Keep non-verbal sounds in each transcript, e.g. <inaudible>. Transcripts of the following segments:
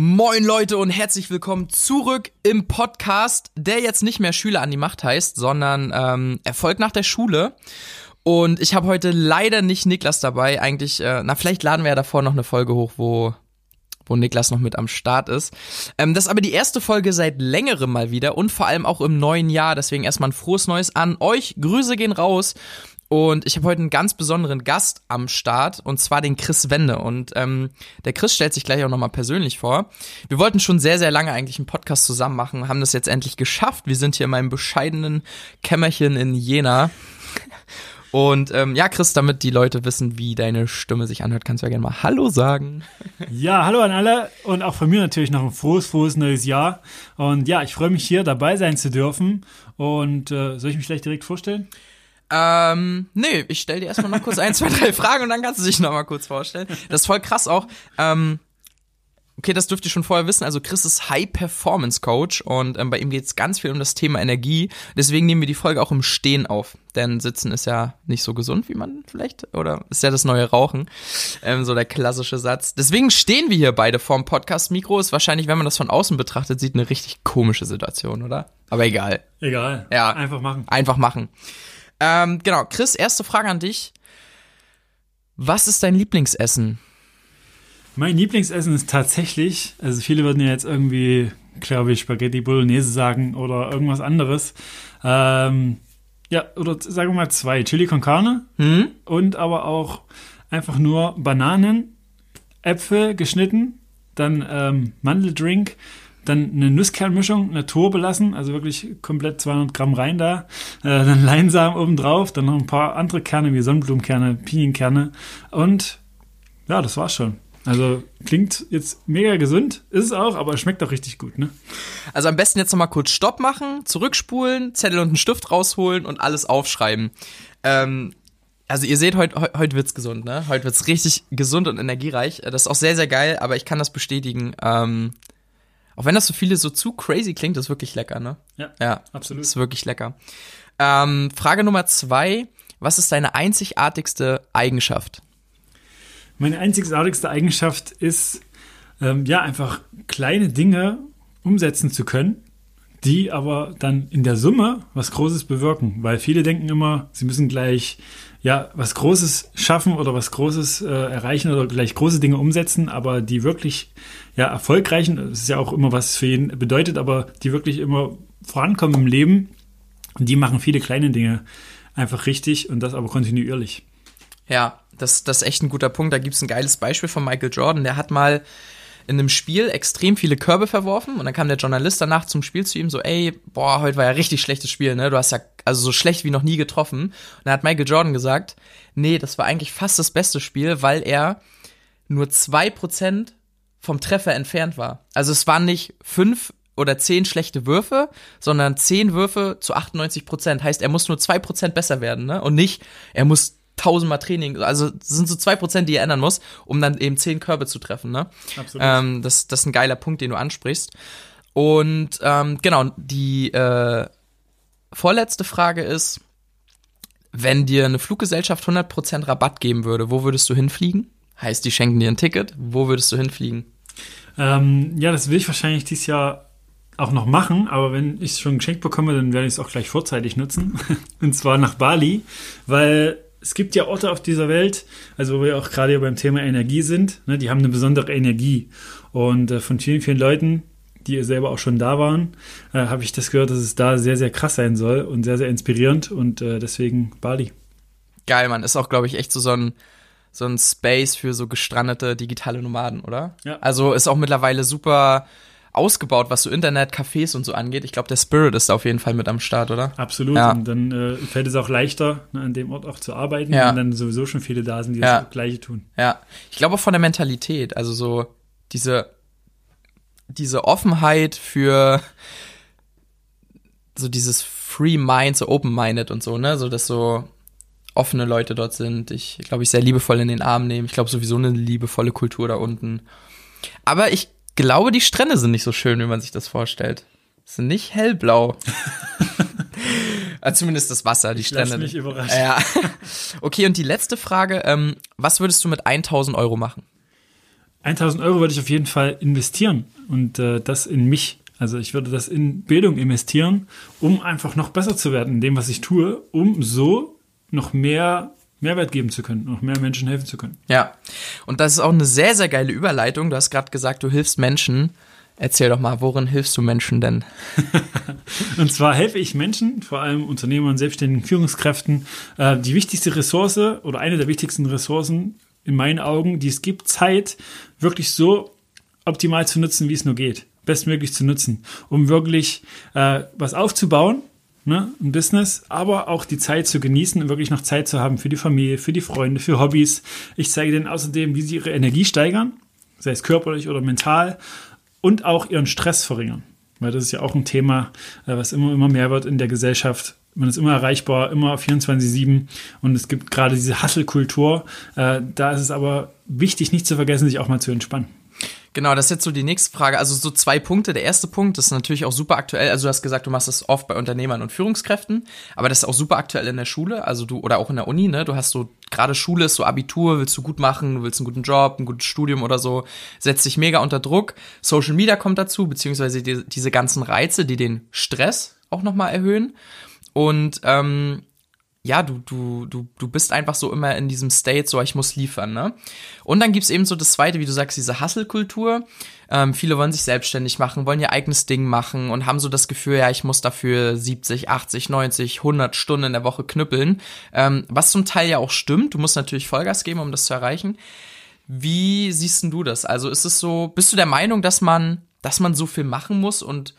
Moin Leute und herzlich willkommen zurück im Podcast, der jetzt nicht mehr Schüler an die Macht heißt, sondern ähm, Erfolg nach der Schule. Und ich habe heute leider nicht Niklas dabei. Eigentlich, äh, na vielleicht laden wir ja davor noch eine Folge hoch, wo wo Niklas noch mit am Start ist. Ähm, das ist aber die erste Folge seit längerem mal wieder und vor allem auch im neuen Jahr. Deswegen erstmal ein frohes Neues an euch. Grüße gehen raus. Und ich habe heute einen ganz besonderen Gast am Start, und zwar den Chris Wende. Und ähm, der Chris stellt sich gleich auch nochmal persönlich vor. Wir wollten schon sehr, sehr lange eigentlich einen Podcast zusammen machen, haben das jetzt endlich geschafft. Wir sind hier in meinem bescheidenen Kämmerchen in Jena. Und ähm, ja, Chris, damit die Leute wissen, wie deine Stimme sich anhört, kannst du ja gerne mal Hallo sagen. Ja, hallo an alle und auch von mir natürlich noch ein frohes, frohes neues Jahr. Und ja, ich freue mich hier dabei sein zu dürfen. Und äh, soll ich mich gleich direkt vorstellen? Ähm, nee, ich stell dir erstmal noch kurz ein, zwei, drei Fragen und dann kannst du dich noch mal kurz vorstellen. Das ist voll krass auch. Ähm, okay, das dürft ihr schon vorher wissen. Also Chris ist High Performance Coach und ähm, bei ihm geht es ganz viel um das Thema Energie. Deswegen nehmen wir die Folge auch im Stehen auf. Denn Sitzen ist ja nicht so gesund, wie man vielleicht, oder ist ja das neue Rauchen. Ähm, so der klassische Satz. Deswegen stehen wir hier beide vorm Podcast-Mikro. Ist wahrscheinlich, wenn man das von außen betrachtet, sieht eine richtig komische Situation, oder? Aber egal. Egal. Ja. Einfach machen. Einfach machen. Ähm, genau, Chris, erste Frage an dich. Was ist dein Lieblingsessen? Mein Lieblingsessen ist tatsächlich, also viele würden ja jetzt irgendwie, glaube ich, Spaghetti Bolognese sagen oder irgendwas anderes. Ähm, ja, oder sagen wir mal zwei. Chili con Carne Hm? und aber auch einfach nur Bananen, Äpfel geschnitten, dann ähm, Mandeldrink, dann eine Nusskernmischung, Natur belassen, also wirklich komplett 200 Gramm rein da, äh, dann Leinsamen oben drauf, dann noch ein paar andere Kerne wie Sonnenblumenkerne, Pinienkerne und ja, das war's schon. Also klingt jetzt mega gesund, ist es auch, aber schmeckt auch richtig gut, ne? Also am besten jetzt nochmal kurz Stopp machen, zurückspulen, Zettel und einen Stift rausholen und alles aufschreiben. Ähm, also ihr seht, heute heut, heut wird's gesund, ne? Heute wird's richtig gesund und energiereich. Das ist auch sehr, sehr geil, aber ich kann das bestätigen. Ähm, auch wenn das so viele so zu crazy klingt, ist wirklich lecker, ne? Ja, Ja, absolut. ist wirklich lecker. Ähm, Frage Nummer zwei. Was ist deine einzigartigste Eigenschaft? Meine einzigartigste Eigenschaft ist, ähm, ja, einfach kleine Dinge umsetzen zu können, die aber dann in der Summe was Großes bewirken. Weil viele denken immer, sie müssen gleich, ja, was Großes schaffen oder was Großes äh, erreichen oder gleich große Dinge umsetzen, aber die wirklich, ja, erfolgreichen, das ist ja auch immer was für jeden bedeutet, aber die wirklich immer vorankommen im Leben, die machen viele kleine Dinge einfach richtig und das aber kontinuierlich. Ja, das, das ist echt ein guter Punkt. Da gibt's ein geiles Beispiel von Michael Jordan. Der hat mal in einem Spiel extrem viele Körbe verworfen und dann kam der Journalist danach zum Spiel zu ihm so, ey, boah, heute war ja richtig schlechtes Spiel, ne? Du hast ja also so schlecht wie noch nie getroffen. Und dann hat Michael Jordan gesagt, nee, das war eigentlich fast das beste Spiel, weil er nur zwei Prozent vom Treffer entfernt war. Also es waren nicht fünf oder zehn schlechte Würfe, sondern zehn Würfe zu 98 Prozent. Heißt, er muss nur zwei Prozent besser werden, ne? Und nicht, er muss tausendmal Training, also sind so zwei Prozent, die er ändern muss, um dann eben zehn Körbe zu treffen, ne? Absolut. Ähm, das, das ist ein geiler Punkt, den du ansprichst. Und ähm, genau, die äh, vorletzte Frage ist, wenn dir eine Fluggesellschaft 100% Rabatt geben würde, wo würdest du hinfliegen? Heißt, die schenken dir ein Ticket, wo würdest du hinfliegen? Ähm, ja, das will ich wahrscheinlich dieses Jahr auch noch machen, aber wenn ich es schon geschenkt bekomme, dann werde ich es auch gleich vorzeitig nutzen. <laughs> Und zwar nach Bali, weil es gibt ja Orte auf dieser Welt, also wo wir auch gerade beim Thema Energie sind, ne, die haben eine besondere Energie. Und äh, von vielen, vielen Leuten, die selber auch schon da waren, äh, habe ich das gehört, dass es da sehr, sehr krass sein soll und sehr, sehr inspirierend und äh, deswegen Bali. Geil, Mann. Ist auch, glaube ich, echt so, so ein so ein Space für so gestrandete digitale Nomaden, oder? Ja. Also ist auch mittlerweile super ausgebaut, was so Internet, Cafés und so angeht. Ich glaube, der Spirit ist da auf jeden Fall mit am Start, oder? Absolut. Ja. Und dann äh, fällt es auch leichter, ne, an dem Ort auch zu arbeiten, Ja. wenn dann sowieso schon viele da sind, die Ja. das Gleiche tun. Ja. Ich glaube auch von der Mentalität, also so diese diese Offenheit für so dieses Free Mind, so open-minded und so, ne? So, dass so offene Leute dort sind. Ich glaube, ich sehr liebevoll in den Arm nehmen. Ich glaube sowieso eine liebevolle Kultur da unten. Aber ich glaube, die Strände sind nicht so schön, wie man sich das vorstellt. Sind nicht hellblau. Also <laughs> Zumindest das Wasser, die Strände. mich nicht. überraschen. Ja. <laughs> Okay, und die letzte Frage. Ähm, was würdest du mit 1000 Euro machen? 1000 Euro würde ich auf jeden Fall investieren und äh, das in mich. Also ich würde das in Bildung investieren, um einfach noch besser zu werden in dem, was ich tue, um so noch mehr Mehrwert geben zu können, noch mehr Menschen helfen zu können. Ja, und das ist auch eine sehr, sehr geile Überleitung. Du hast gerade gesagt, du hilfst Menschen. Erzähl doch mal, worin hilfst du Menschen denn? <laughs> und zwar helfe ich Menschen, vor allem Unternehmern, selbstständigen Führungskräften, äh, die wichtigste Ressource oder eine der wichtigsten Ressourcen in meinen Augen, die es gibt, Zeit wirklich so optimal zu nutzen, wie es nur geht. Bestmöglich zu nutzen, um wirklich äh, was aufzubauen, ne, ein Business, aber auch die Zeit zu genießen und wirklich noch Zeit zu haben für die Familie, für die Freunde, für Hobbys. Ich zeige denen außerdem, wie sie ihre Energie steigern, sei es körperlich oder mental, und auch ihren Stress verringern. Weil das ist ja auch ein Thema, äh, was immer, immer mehr wird in der Gesellschaft. Man ist immer erreichbar, immer 24-7 und es gibt gerade diese Hasselkultur. Äh, da ist es aber wichtig, nicht zu vergessen, sich auch mal zu entspannen. Genau, das ist jetzt so die nächste Frage. Also so zwei Punkte. Der erste Punkt ist natürlich auch super aktuell. Also du hast gesagt, du machst das oft bei Unternehmern und Führungskräften, aber das ist auch super aktuell in der Schule. Also du oder auch in der Uni. Ne, du hast so gerade Schule ist so Abitur, willst du gut machen, du willst einen guten Job, ein gutes Studium oder so, setzt dich mega unter Druck. Social Media kommt dazu, beziehungsweise die, diese ganzen Reize, die den Stress auch noch mal erhöhen. Und ähm, ja, du, du, du, du bist einfach so immer in diesem State, so ich muss liefern, ne? Und dann gibt's eben so das zweite, wie du sagst, diese Hustle-Kultur. Ähm, viele wollen sich selbstständig machen, wollen ihr eigenes Ding machen und haben so das Gefühl, ja, ich muss dafür 70, 80, 90, 100 Stunden in der Woche knüppeln. Ähm, was zum Teil ja auch stimmt. Du musst natürlich Vollgas geben, um das zu erreichen. Wie siehst denn du das? Also ist es so, bist du der Meinung, dass man, dass man so viel machen muss und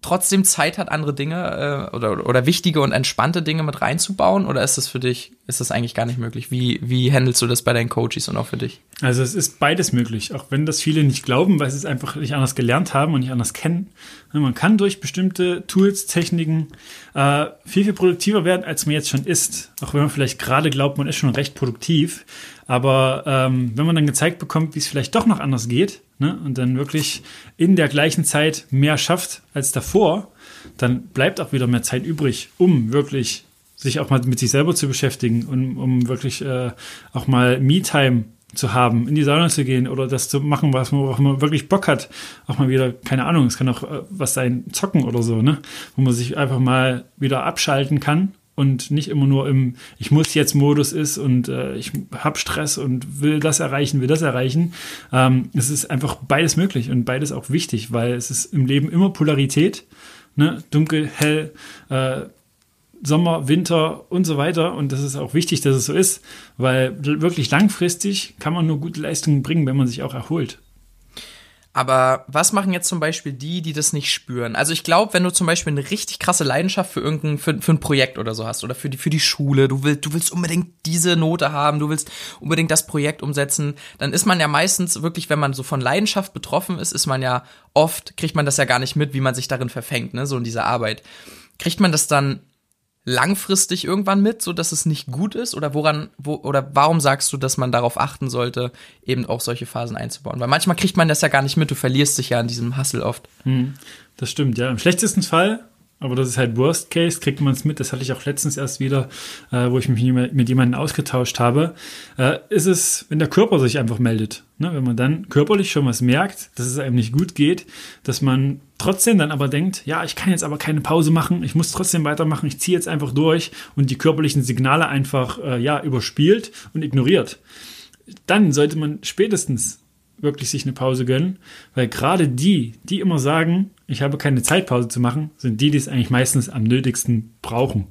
trotzdem Zeit hat, andere Dinge äh, oder, oder wichtige und entspannte Dinge mit reinzubauen? Oder ist das für dich, ist das eigentlich gar nicht möglich? Wie, wie handelst du das bei deinen Coaches und auch für dich? Also es ist beides möglich, auch wenn das viele nicht glauben, weil sie es einfach nicht anders gelernt haben und nicht anders kennen. Man kann durch bestimmte Tools, Techniken äh, viel, viel produktiver werden, als man jetzt schon ist. Auch wenn man vielleicht gerade glaubt, man ist schon recht produktiv. Aber ähm, wenn man dann gezeigt bekommt, wie es vielleicht doch noch anders geht, ne, und dann wirklich in der gleichen Zeit mehr schafft als davor, dann bleibt auch wieder mehr Zeit übrig, um wirklich sich auch mal mit sich selber zu beschäftigen und um wirklich äh, auch mal Me-Time zu haben, in die Sauna zu gehen oder das zu machen, was man, worauf man wirklich Bock hat. Auch mal wieder, keine Ahnung, es kann auch äh, was sein, zocken oder so, ne? Wo man sich einfach mal wieder abschalten kann und nicht immer nur im Ich muss jetzt Modus ist und äh, ich habe Stress und will das erreichen, will das erreichen. Ähm, es ist einfach beides möglich und beides auch wichtig, weil es ist im Leben immer Polarität, ne? dunkel, hell, äh, Sommer, Winter und so weiter. Und das ist auch wichtig, dass es so ist, weil wirklich langfristig kann man nur gute Leistungen bringen, wenn man sich auch erholt. Aber was machen jetzt zum Beispiel die, die das nicht spüren? Also ich glaube, wenn du zum Beispiel eine richtig krasse Leidenschaft für irgendein, für, für ein Projekt oder so hast oder für die, für die Schule, du willst, du willst unbedingt diese Note haben, du willst unbedingt das Projekt umsetzen, dann ist man ja meistens wirklich, wenn man so von Leidenschaft betroffen ist, ist man ja oft, kriegt man das ja gar nicht mit, wie man sich darin verfängt, ne, so in dieser Arbeit. Kriegt man das dann langfristig irgendwann mit, so dass es nicht gut ist? Oder woran, wo, oder warum sagst du, dass man darauf achten sollte, eben auch solche Phasen einzubauen? Weil manchmal kriegt man das ja gar nicht mit, du verlierst dich ja an diesem Hustle oft. Hm, das stimmt, ja. Im schlechtesten Fall aber das ist halt Worst Case, kriegt man es mit. Das hatte ich auch letztens erst wieder, äh, wo ich mich mit jemandem ausgetauscht habe. Äh, ist es, wenn der Körper sich einfach meldet. Ne? Wenn man dann körperlich schon was merkt, dass es einem nicht gut geht, dass man trotzdem dann aber denkt, ja, ich kann jetzt aber keine Pause machen, ich muss trotzdem weitermachen, ich ziehe jetzt einfach durch und die körperlichen Signale einfach äh, ja überspielt und ignoriert. Dann sollte man spätestens wirklich sich eine Pause gönnen, weil gerade die, die immer sagen, ich habe keine Zeitpause zu machen, sind die, die es eigentlich meistens am nötigsten brauchen.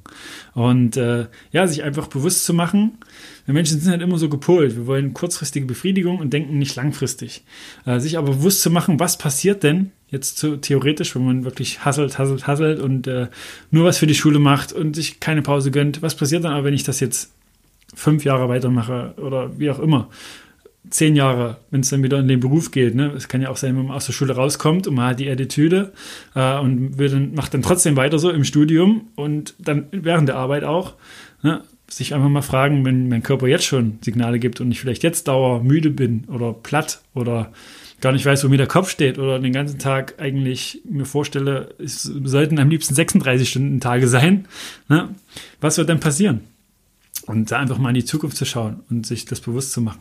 Und äh, ja, sich einfach bewusst zu machen, wir Menschen sind halt immer so gepolt, wir wollen kurzfristige Befriedigung und denken nicht langfristig. Äh, sich aber bewusst zu machen, was passiert denn jetzt so theoretisch, wenn man wirklich hasselt, hasselt, hasselt und äh, nur was für die Schule macht und sich keine Pause gönnt, was passiert dann aber, wenn ich das jetzt fünf Jahre weitermache oder wie auch immer? Zehn Jahre, wenn es dann wieder in den Beruf geht. Ne? Es kann ja auch sein, wenn man aus der Schule rauskommt und man hat die Attitüde äh, und will dann, macht dann trotzdem weiter so im Studium und dann während der Arbeit auch. Ne? Sich einfach mal fragen, wenn mein Körper jetzt schon Signale gibt und ich vielleicht jetzt dauer müde bin oder platt oder gar nicht weiß, wo mir der Kopf steht oder den ganzen Tag eigentlich mir vorstelle, es sollten am liebsten 36 Stunden Tage sein. Ne? Was wird dann passieren? Und da einfach mal in die Zukunft zu schauen und sich das bewusst zu machen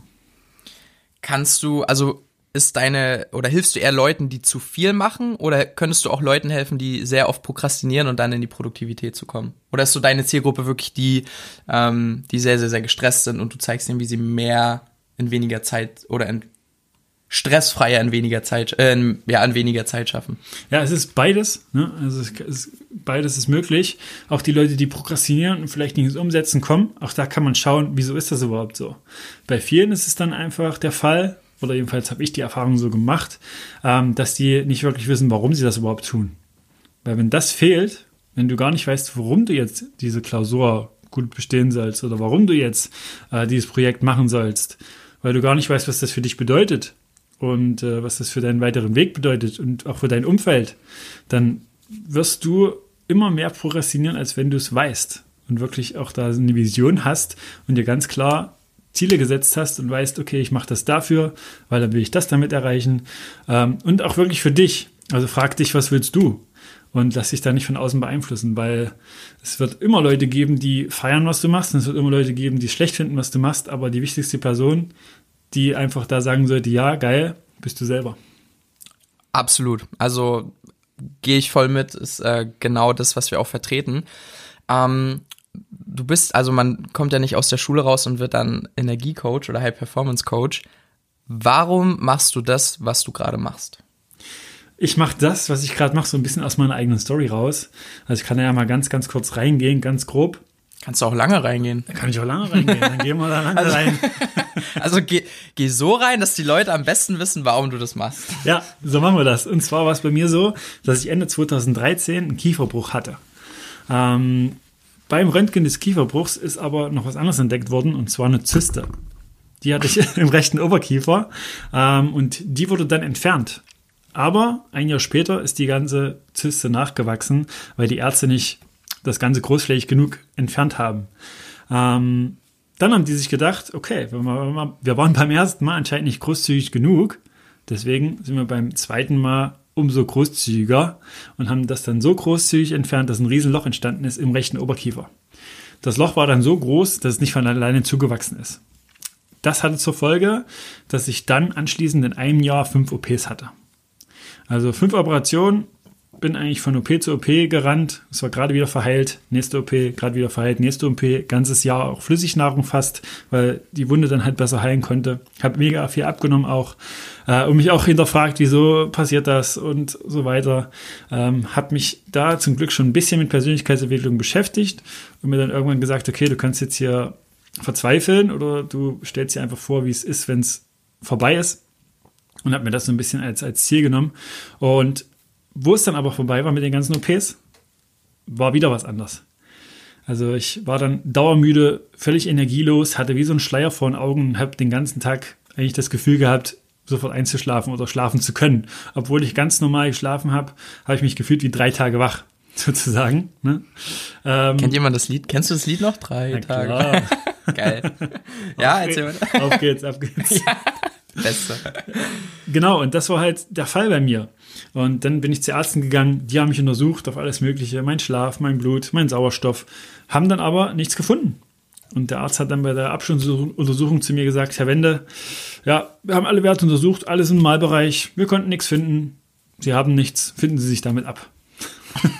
kannst du, also ist deine, oder hilfst du eher Leuten, die zu viel machen, oder könntest du auch Leuten helfen, die sehr oft prokrastinieren und dann in die Produktivität zu kommen? Oder ist so deine Zielgruppe wirklich die, ähm, die sehr, sehr, sehr gestresst sind und du zeigst ihnen, wie sie mehr in weniger Zeit oder in stressfreier in weniger Zeit, äh, ja, in weniger Zeit schaffen. Ja, es ist beides. Ne? Also es ist, beides ist möglich. Auch die Leute, die prokrastinieren und vielleicht nicht ins Umsetzen kommen, auch da kann man schauen, wieso ist das überhaupt so. Bei vielen ist es dann einfach der Fall, oder jedenfalls habe ich die Erfahrung so gemacht, ähm, dass die nicht wirklich wissen, warum sie das überhaupt tun. Weil wenn das fehlt, wenn du gar nicht weißt, warum du jetzt diese Klausur gut bestehen sollst oder warum du jetzt äh, dieses Projekt machen sollst, weil du gar nicht weißt, was das für dich bedeutet, und äh, was das für deinen weiteren Weg bedeutet und auch für dein Umfeld, dann wirst du immer mehr prokrastinieren, als wenn du es weißt und wirklich auch da eine Vision hast und dir ganz klar Ziele gesetzt hast und weißt, okay, ich mache das dafür, weil dann will ich das damit erreichen ähm, und auch wirklich für dich. Also frag dich, was willst du? Und lass dich da nicht von außen beeinflussen, weil es wird immer Leute geben, die feiern, was du machst, und es wird immer Leute geben, die schlecht finden, was du machst, aber die wichtigste Person die einfach da sagen sollte, ja, geil, bist du selber. Absolut. Also gehe ich voll mit, ist äh, genau das, was wir auch vertreten. Ähm, du bist, also man kommt ja nicht aus der Schule raus und wird dann Energiecoach oder High Performance Coach. Warum machst du das, was du gerade machst? Ich mache das, was ich gerade mache, so ein bisschen aus meiner eigenen Story raus. Also ich kann ja mal ganz, ganz kurz reingehen, ganz grob. Kannst du auch lange reingehen. Da kann ich auch lange reingehen. Dann gehen wir da lange also, rein. <laughs> Also geh, geh so rein, dass die Leute am besten wissen, warum du das machst. Ja, so machen wir das. Und zwar war es bei mir so, dass ich Ende 2013 einen Kieferbruch hatte. Ähm, beim Röntgen des Kieferbruchs ist aber noch was anderes entdeckt worden, und zwar eine Zyste. Die hatte ich <laughs> im rechten Oberkiefer ähm, und die wurde dann entfernt. Aber ein Jahr später ist die ganze Zyste nachgewachsen, weil die Ärzte nicht das Ganze großflächig genug entfernt haben. Ähm, dann haben die sich gedacht, okay, wir waren beim ersten Mal anscheinend nicht großzügig genug, deswegen sind wir beim zweiten Mal umso großzügiger und haben das dann so großzügig entfernt, dass ein Riesenloch entstanden ist im rechten Oberkiefer. Das Loch war dann so groß, dass es nicht von alleine zugewachsen ist. Das hatte zur Folge, dass ich dann anschließend in einem Jahr fünf OPs hatte. Also fünf Operationen bin eigentlich von OP zu OP gerannt. Es war gerade wieder verheilt. Nächste OP, gerade wieder verheilt. Nächste OP, ganzes Jahr auch Flüssignahrung fast, weil die Wunde dann halt besser heilen konnte. Hab mega viel abgenommen auch. Äh, und mich auch hinterfragt, wieso passiert das und so weiter. Ähm, hab mich da zum Glück schon ein bisschen mit Persönlichkeitsentwicklung beschäftigt und mir dann irgendwann gesagt, okay, du kannst jetzt hier verzweifeln oder du stellst dir einfach vor, wie es ist, wenn es vorbei ist und habe mir das so ein bisschen als, als Ziel genommen. Und wo es dann aber vorbei war mit den ganzen OPs, war wieder was anders. Also ich war dann dauermüde, völlig energielos, hatte wie so einen Schleier vor den Augen und habe den ganzen Tag eigentlich das Gefühl gehabt, sofort einzuschlafen oder schlafen zu können. Obwohl ich ganz normal geschlafen habe, habe ich mich gefühlt wie drei Tage wach, <laughs> sozusagen. Ne? Ähm, Kennt jemand das Lied? Kennst du das Lied noch? Drei Tage. <laughs> Geil. <laughs> ja, erzähl mal. Auf geht's, auf geht's. Ja. <laughs> Beste. Genau, und das war halt der Fall bei mir. Und dann bin ich zu Ärzten gegangen, die haben mich untersucht auf alles Mögliche, mein Schlaf, mein Blut, mein Sauerstoff, haben dann aber nichts gefunden. Und der Arzt hat dann bei der Abschlussuntersuchung zu mir gesagt, Herr Wende, ja, wir haben alle Werte untersucht, alles im Normalbereich, wir konnten nichts finden, Sie haben nichts, finden Sie sich damit ab. <laughs>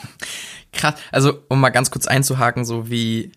Krass, also um mal ganz kurz einzuhaken, so wie,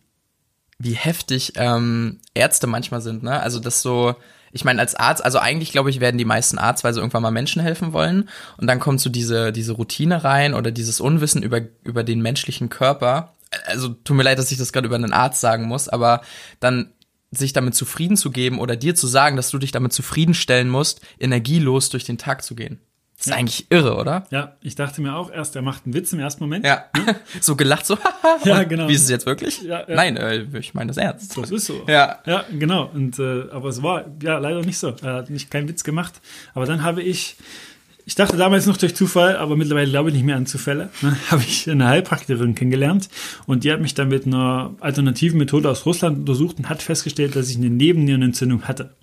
wie heftig ähm, Ärzte manchmal sind, ne? Also das so, ich meine, als Arzt, also eigentlich glaube ich, werden die meisten Arzt, weil sie irgendwann mal Menschen helfen wollen. Und dann kommt so diese, diese Routine rein oder dieses Unwissen über, über den menschlichen Körper. Also tut mir leid, dass ich das gerade über einen Arzt sagen muss, aber dann sich damit zufrieden zu geben oder dir zu sagen, dass du dich damit zufriedenstellen musst, energielos durch den Tag zu gehen. Das ist ja. eigentlich irre, oder? Ja, ich dachte mir auch erst, er macht einen Witz im ersten Moment. Ja. Ne? <laughs> so gelacht, so, <laughs> ja, genau. Wie ist es jetzt wirklich? Ja, ja. Nein, äh, ich meine das ernst. Das ist so. Ja. Ja, genau. Und, äh, aber es war ja leider nicht so. Er hat nicht keinen Witz gemacht. Aber dann habe ich, ich dachte damals noch durch Zufall, aber mittlerweile glaube ich nicht mehr an Zufälle, ne, <laughs> habe ich eine Heilpraktikerin kennengelernt und die hat mich dann mit einer alternativen Methode aus Russland untersucht und hat festgestellt, dass ich eine Nebennierenentzündung hatte.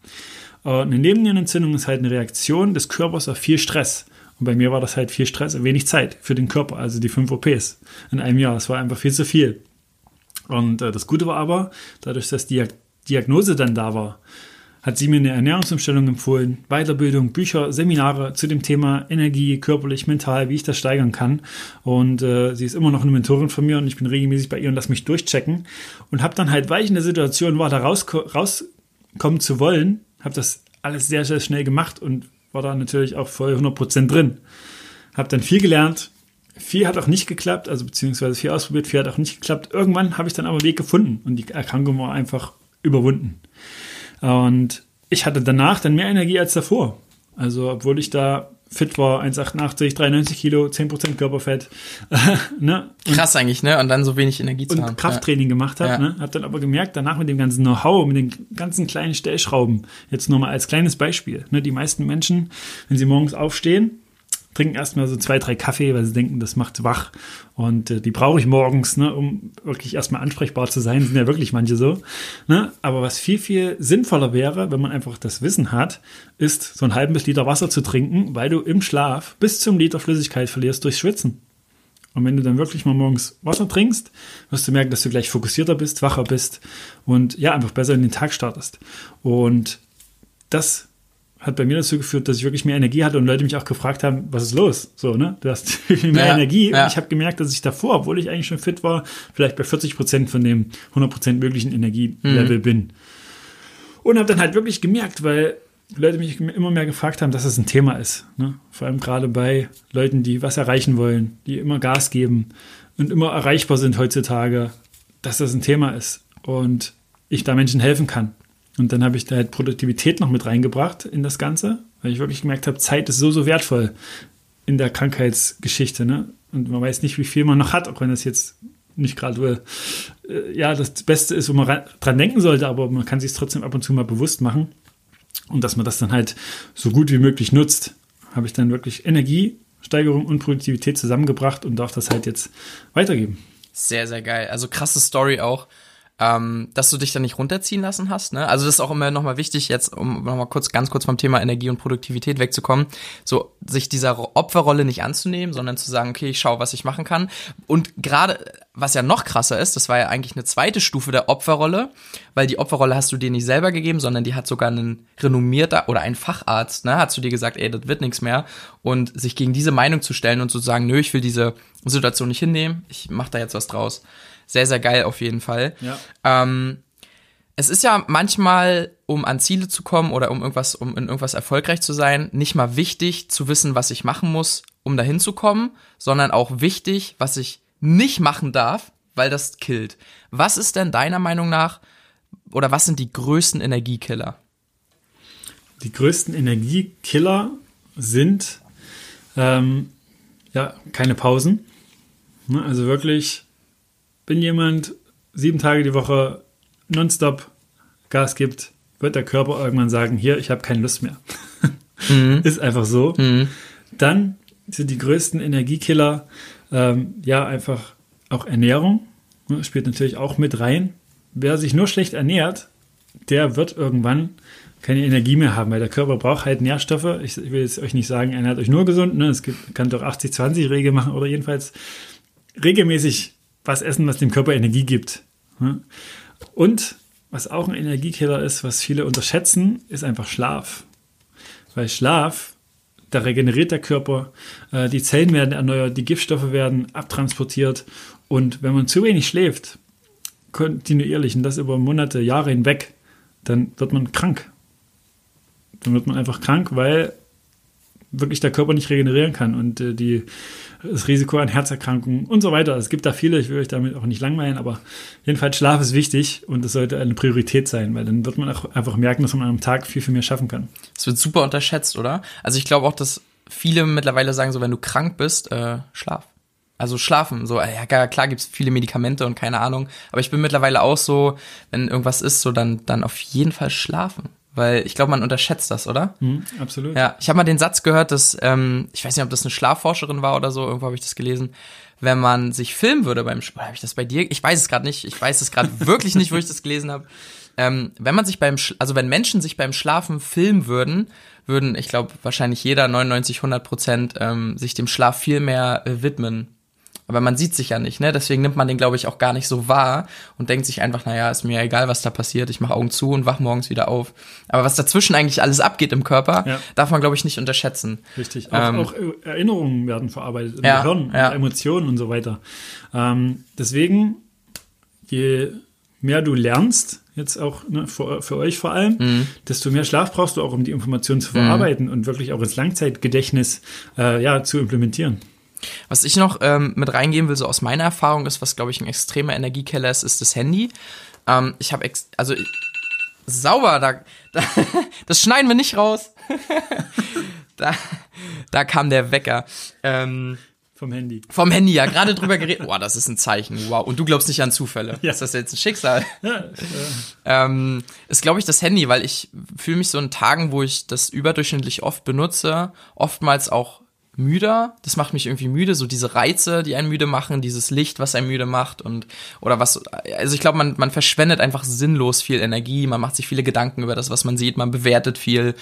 Äh, eine Nebennierenentzündung ist halt eine Reaktion des Körpers auf viel Stress. Und bei mir war das halt viel Stress wenig Zeit für den Körper, also die fünf OPs in einem Jahr. Es war einfach viel zu viel. Und äh, das Gute war aber, dadurch, dass die Diagnose dann da war, hat sie mir eine Ernährungsumstellung empfohlen, Weiterbildung, Bücher, Seminare zu dem Thema Energie, körperlich, mental, wie ich das steigern kann. Und äh, sie ist immer noch eine Mentorin von mir und ich bin regelmäßig bei ihr und lass mich durchchecken. Und habe dann halt, weil ich in der Situation war, da raus, rauskommen zu wollen, habe das alles sehr, sehr schnell gemacht und war da natürlich auch voll 100% drin. Habe dann viel gelernt, viel hat auch nicht geklappt, also beziehungsweise viel ausprobiert, viel hat auch nicht geklappt. Irgendwann habe ich dann aber einen Weg gefunden und die Erkrankung war einfach überwunden. Und ich hatte danach dann mehr Energie als davor. Also, obwohl ich da fit war, 1,88, 93 Kilo, 10% Körperfett. <laughs> ne? Krass eigentlich, ne? Und dann so wenig Energie zu und haben. Krafttraining ja. gemacht habe. Ja. Ne? Hab dann aber gemerkt, danach mit dem ganzen Know-how, mit den ganzen kleinen Stellschrauben, jetzt nur mal als kleines Beispiel. Ne? Die meisten Menschen, wenn sie morgens aufstehen, trinken erstmal so zwei, drei Kaffee, weil sie denken, das macht wach. Und äh, die brauche ich morgens, ne, um wirklich erstmal ansprechbar zu sein. Sind ja wirklich manche so. Ne? Aber was viel, viel sinnvoller wäre, wenn man einfach das Wissen hat, ist so einen halben bis Liter Wasser zu trinken, weil du im Schlaf bis zum Liter Flüssigkeit verlierst durch Schwitzen. Und wenn du dann wirklich mal morgens Wasser trinkst, wirst du merken, dass du gleich fokussierter bist, wacher bist und ja, einfach besser in den Tag startest. Und das hat bei mir dazu geführt, dass ich wirklich mehr Energie hatte und Leute mich auch gefragt haben, was ist los? So, ne? Du hast <laughs> mehr ja, Energie. Ja. Und ich habe gemerkt, dass ich davor, obwohl ich eigentlich schon fit war, vielleicht bei 40 Prozent von dem 100 Prozent möglichen Energielevel mhm. bin. Und habe dann halt wirklich gemerkt, weil Leute mich immer mehr gefragt haben, dass das ein Thema ist. Ne? Vor allem gerade bei Leuten, die was erreichen wollen, die immer Gas geben und immer erreichbar sind heutzutage, dass das ein Thema ist und ich da Menschen helfen kann. Und dann habe ich da halt Produktivität noch mit reingebracht in das Ganze, weil ich wirklich gemerkt habe, Zeit ist so, so wertvoll in der Krankheitsgeschichte. Ne? Und man weiß nicht, wie viel man noch hat, auch wenn das jetzt nicht gerade äh, ja, das Beste ist, wo man dran denken sollte, aber man kann sich es trotzdem ab und zu mal bewusst machen. Und dass man das dann halt so gut wie möglich nutzt, habe ich dann wirklich Energiesteigerung und Produktivität zusammengebracht und darf das halt jetzt weitergeben. Sehr, sehr geil. Also krasse Story auch ähm, dass du dich da nicht runterziehen lassen hast. Ne? Also das ist auch immer nochmal wichtig, jetzt um nochmal kurz, ganz kurz vom Thema Energie und Produktivität wegzukommen, so sich dieser Opferrolle nicht anzunehmen, sondern zu sagen, okay, ich schaue, was ich machen kann. Und gerade, was ja noch krasser ist, das war ja eigentlich eine zweite Stufe der Opferrolle, weil die Opferrolle hast du dir nicht selber gegeben, sondern die hat sogar einen renommierter oder ein Facharzt, ne, hat zu dir gesagt, ey, das wird nichts mehr. Und sich gegen diese Meinung zu stellen und zu sagen, nö, ich will diese Situation nicht hinnehmen, ich mach da jetzt was draus sehr, sehr geil auf jeden Fall. Ja. Ähm, es ist ja manchmal, um an Ziele zu kommen oder um irgendwas, um in irgendwas erfolgreich zu sein, nicht mal wichtig zu wissen, was ich machen muss, um dahin zu kommen, sondern auch wichtig, was ich nicht machen darf, weil das killt. Was ist denn deiner Meinung nach oder was sind die größten Energiekiller? Die größten Energiekiller sind ähm, ja keine Pausen. Ne, also wirklich wenn jemand sieben Tage die Woche nonstop Gas gibt, wird der Körper irgendwann sagen, hier, ich habe keine Lust mehr. <laughs> Mhm. Ist einfach so. Mhm. Dann sind die größten Energiekiller ähm, ja einfach auch Ernährung. Ne, spielt natürlich auch mit rein. Wer sich nur schlecht ernährt, der wird irgendwann keine Energie mehr haben, weil der Körper braucht halt Nährstoffe. Ich, ich will jetzt euch nicht sagen, ernährt euch nur gesund. Ne? Es gibt, kann doch 80-20-Regel machen oder jedenfalls regelmäßig was essen, was dem Körper Energie gibt. Und was auch ein Energiekiller ist, was viele unterschätzen, ist einfach Schlaf. Weil Schlaf, da regeneriert der Körper, äh, die Zellen werden erneuert, die Giftstoffe werden abtransportiert. Und wenn man zu wenig schläft, kontinuierlich und das über Monate, Jahre hinweg, dann wird man krank. Dann wird man einfach krank, weil wirklich der Körper nicht regenerieren kann und äh, die, das Risiko an Herzerkrankungen und so weiter. Es gibt da viele, ich will euch damit auch nicht langweilen, aber jedenfalls Schlaf ist wichtig und es sollte eine Priorität sein, weil dann wird man auch einfach merken, dass man an einem Tag viel, viel mehr schaffen kann. Das wird super unterschätzt, oder? Also ich glaube auch, dass viele mittlerweile sagen, so wenn du krank bist, äh, schlaf. Also schlafen, so, ja klar gibt's viele Medikamente und keine Ahnung, aber ich bin mittlerweile auch so, wenn irgendwas ist, so dann, dann auf jeden Fall schlafen weil ich glaube, man unterschätzt das, oder? Mhm, absolut. Ja, ich habe mal den Satz gehört, dass, ähm, ich weiß nicht, ob das eine Schlafforscherin war oder so, irgendwo habe ich das gelesen, wenn man sich filmen würde beim Sport, habe ich das bei dir? Ich weiß es gerade nicht, ich weiß es gerade <laughs> wirklich nicht, wo ich das gelesen habe. Ähm, wenn man sich beim, also wenn Menschen sich beim Schlafen filmen würden, würden, ich glaube, wahrscheinlich jeder 99, 100 Prozent ähm, sich dem Schlaf viel mehr äh, widmen Aber man sieht sich ja nicht, ne? Deswegen nimmt man den, glaube ich, auch gar nicht so wahr und denkt sich einfach, naja, ist mir egal, was da passiert. Ich mache Augen zu und wach morgens wieder auf. Aber was dazwischen eigentlich alles abgeht im Körper, Ja. darf man, glaube ich, nicht unterschätzen. Richtig. Auch, Ähm, auch Erinnerungen werden verarbeitet im Ja, Gehirn, ja. Emotionen und so weiter. Ähm, deswegen, je mehr du lernst, jetzt auch ne, für, für euch vor allem, Mhm. desto mehr Schlaf brauchst du auch, um die Informationen zu verarbeiten und wirklich auch ins Langzeitgedächtnis äh, ja, zu implementieren. Was ich noch ähm, mit reingeben will, so aus meiner Erfahrung ist, was glaube ich ein extremer Energiekeller ist, ist das Handy. Ähm, ich habe also ich- sauber, da, da <laughs> das schneiden wir nicht raus. <laughs> da, da kam der Wecker. Ähm, Vom Handy. vom Handy, ja, gerade drüber geredet. Boah, das ist ein Zeichen. Wow. Und du glaubst nicht an Zufälle. Ja. Ist das jetzt ein Schicksal? <laughs> Ja, äh, ähm, ist, glaube ich, das Handy, weil ich fühle mich so in Tagen, wo ich das überdurchschnittlich oft benutze, oftmals auch müder. Das macht mich irgendwie müde, so diese Reize, die einen müde machen, dieses Licht, was einen müde macht und oder was. Also ich glaube, man, man verschwendet einfach sinnlos viel Energie, man macht sich viele Gedanken über das, was man sieht, man bewertet viel.